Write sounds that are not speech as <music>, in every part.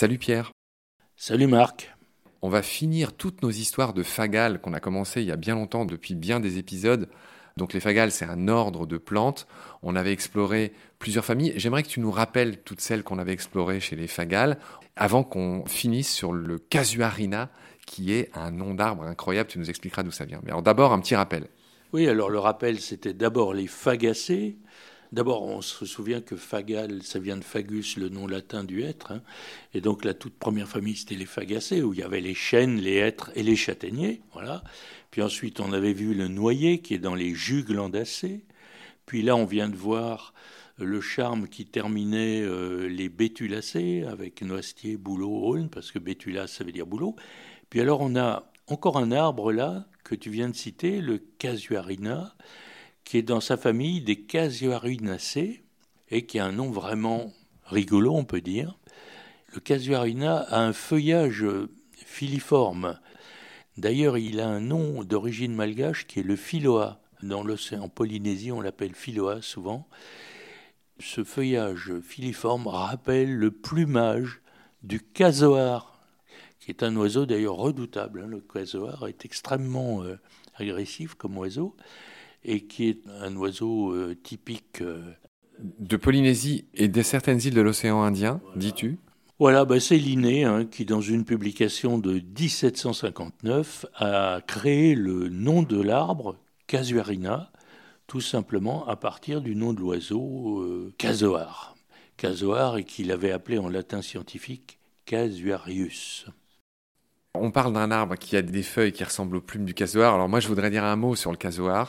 Salut Pierre. Salut Marc. On va finir toutes nos histoires de fagales qu'on a commencé il y a bien longtemps, depuis bien des épisodes. Donc les fagales, c'est un ordre de plantes. On avait exploré plusieurs familles. J'aimerais que tu nous rappelles toutes celles qu'on avait explorées chez les fagales, avant qu'on finisse sur le casuarina, qui est un nom d'arbre incroyable. Tu nous expliqueras d'où ça vient. Mais alors d'abord, un petit rappel. Oui, alors le rappel, c'était d'abord les fagacées. D'abord, on se souvient que fagal, ça vient de fagus, le nom latin du hêtre. Hein. Et donc, la toute première famille, c'était les fagacées, où il y avait les chênes, les hêtres et les châtaigniers. Voilà. Puis ensuite, on avait vu le noyer, qui est dans les juglandacées. Puis là, on vient de voir le charme qui terminait euh, les bétulacées, avec noisetier, bouleau, aulne, parce que bétulace, ça veut dire bouleau. Puis alors, on a encore un arbre là, que tu viens de citer, le casuarina, qui est dans sa famille des Casuarinacées et qui a un nom vraiment rigolo, on peut dire. Le Casuarina a un feuillage filiforme. D'ailleurs, il a un nom d'origine malgache qui est le Philoa. Dans l'océan Polynésie, on l'appelle Philoa souvent. Ce feuillage filiforme rappelle le plumage du casoar, qui est un oiseau d'ailleurs redoutable. Hein. Le casoar est extrêmement euh, agressif comme oiseau et qui est un oiseau euh, typique. Euh, de Polynésie et de certaines îles de l'océan Indien, dis-tu voilà, bah c'est Linné hein, qui, dans une publication de 1759, a créé le nom de l'arbre Casuarina, tout simplement à partir du nom de l'oiseau euh, Casoar. Casoar et qu'il avait appelé en latin scientifique Casuarius. On parle d'un arbre qui a des feuilles qui ressemblent aux plumes du casoar. Alors moi, je voudrais dire un mot sur le casoar.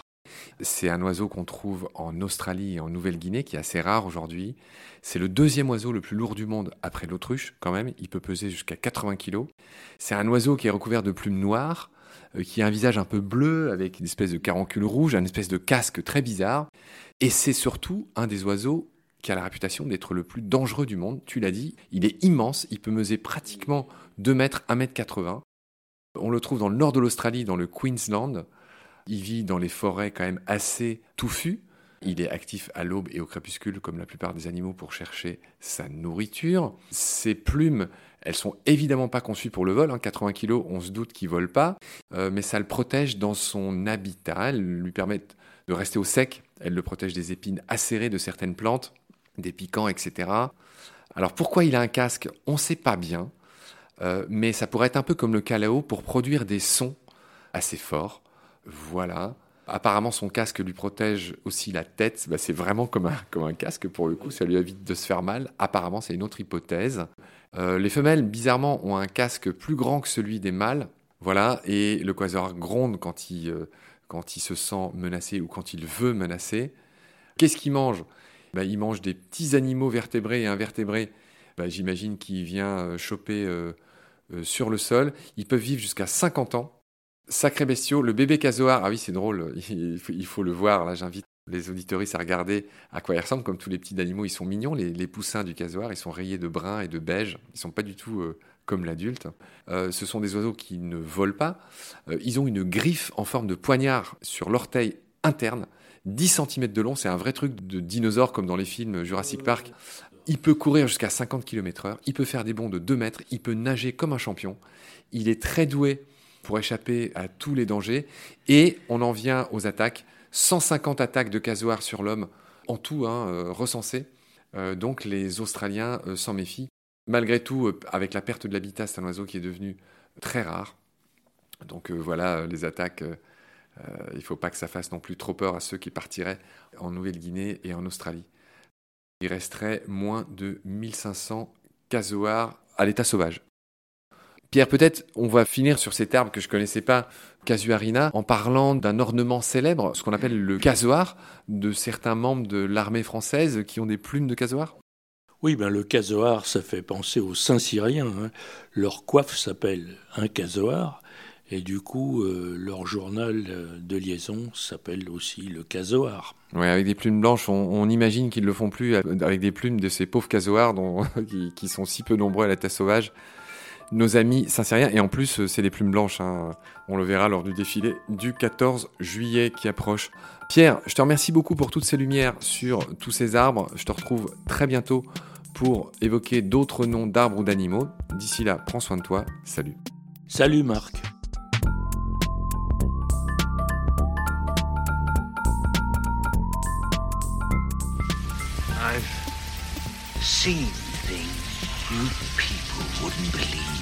C'est un oiseau qu'on trouve en Australie et en Nouvelle-Guinée, qui est assez rare aujourd'hui. C'est le deuxième oiseau le plus lourd du monde après l'autruche, quand même. Il peut peser jusqu'à 80 kg. C'est un oiseau qui est recouvert de plumes noires, euh, qui a un visage un peu bleu, avec une espèce de caroncule rouge, un espèce de casque très bizarre. Et c'est surtout un des oiseaux qui a la réputation d'être le plus dangereux du monde. Tu l'as dit, il est immense, il peut mesurer pratiquement 2 mètres, 1 mètre 80. On le trouve dans le nord de l'Australie, dans le Queensland. Il vit dans les forêts quand même assez touffues. Il est actif à l'aube et au crépuscule, comme la plupart des animaux, pour chercher sa nourriture. Ses plumes, elles sont évidemment pas conçues pour le vol. 80 hein. kg, on se doute qu'il vole pas, euh, mais ça le protège dans son habitat. Elles lui permettent de rester au sec. Elles le protègent des épines acérées de certaines plantes, des piquants, etc. Alors pourquoi il a un casque? On ne sait pas bien, euh, mais ça pourrait être un peu comme le calao pour produire des sons assez forts. Voilà. Apparemment, son casque lui protège aussi la tête. Bah, c'est vraiment comme un, casque pour le coup, ça lui évite de se faire mal. Apparemment, c'est une autre hypothèse. Euh, les femelles, bizarrement, ont un casque plus grand que celui des mâles. Voilà. Et le quasar gronde quand il, euh, se sent menacé ou quand il veut menacer. Qu'est-ce qu'il mange? Bah, Il mange des petits animaux vertébrés et invertébrés. Bah, j'imagine qu'il vient euh, choper sur le sol. Ils peuvent vivre jusqu'à 50 ans. Sacré bestiaux, le bébé casoar, ah oui c'est drôle, il faut, le voir, là j'invite les auditoristes à regarder à quoi il ressemble, comme tous les petits animaux, ils sont mignons, les, poussins du casoar, ils sont rayés de brun et de beige, ils sont pas du tout euh, comme l'adulte. Euh, ce sont des oiseaux qui ne volent pas, euh, ils ont une griffe en forme de poignard sur l'orteil interne, 10 cm de long, c'est un vrai truc de dinosaure comme dans les films Jurassic Park. Il peut courir jusqu'à 50 km/h, il peut faire des bonds de 2 mètres, il peut nager comme un champion, il est très doué pour échapper à tous les dangers. Et on en vient aux attaques. 150 attaques de casoar sur l'homme en tout, hein, euh, recensées. Euh, donc les Australiens euh, s'en méfient. Malgré tout, avec la perte de l'habitat, c'est un oiseau qui est devenu très rare. Donc voilà, les attaques, il ne faut pas que ça fasse non plus trop peur à ceux qui partiraient en Nouvelle-Guinée et en Australie. Il resterait moins de 1500 casoars à l'état sauvage. Pierre, peut-être on va finir sur cet arbre que je connaissais pas, Casuarina, en parlant d'un ornement célèbre, ce qu'on appelle le casoar, de certains membres de l'armée française qui ont des plumes de casoar? Oui, ben le casoar, ça fait penser aux Saint-Cyriens. Hein. Leur coiffe s'appelle un casoar, et du coup, euh, leur journal euh, de liaison s'appelle aussi le casoar. Oui, avec des plumes blanches, on, imagine qu'ils ne le font plus avec des plumes de ces pauvres casoars <laughs> qui, qui, sont si peu nombreux à la sauvage nos amis Saint-Syriens. Et en plus, euh, c'est des plumes blanches. Hein. On le verra lors du défilé du 14 juillet qui approche. Pierre, je te remercie beaucoup pour toutes ces lumières sur tous ces arbres. Je te retrouve très bientôt pour évoquer d'autres noms d'arbres ou d'animaux. D'ici là, prends soin de toi. Salut. Salut Marc. You people wouldn't believe.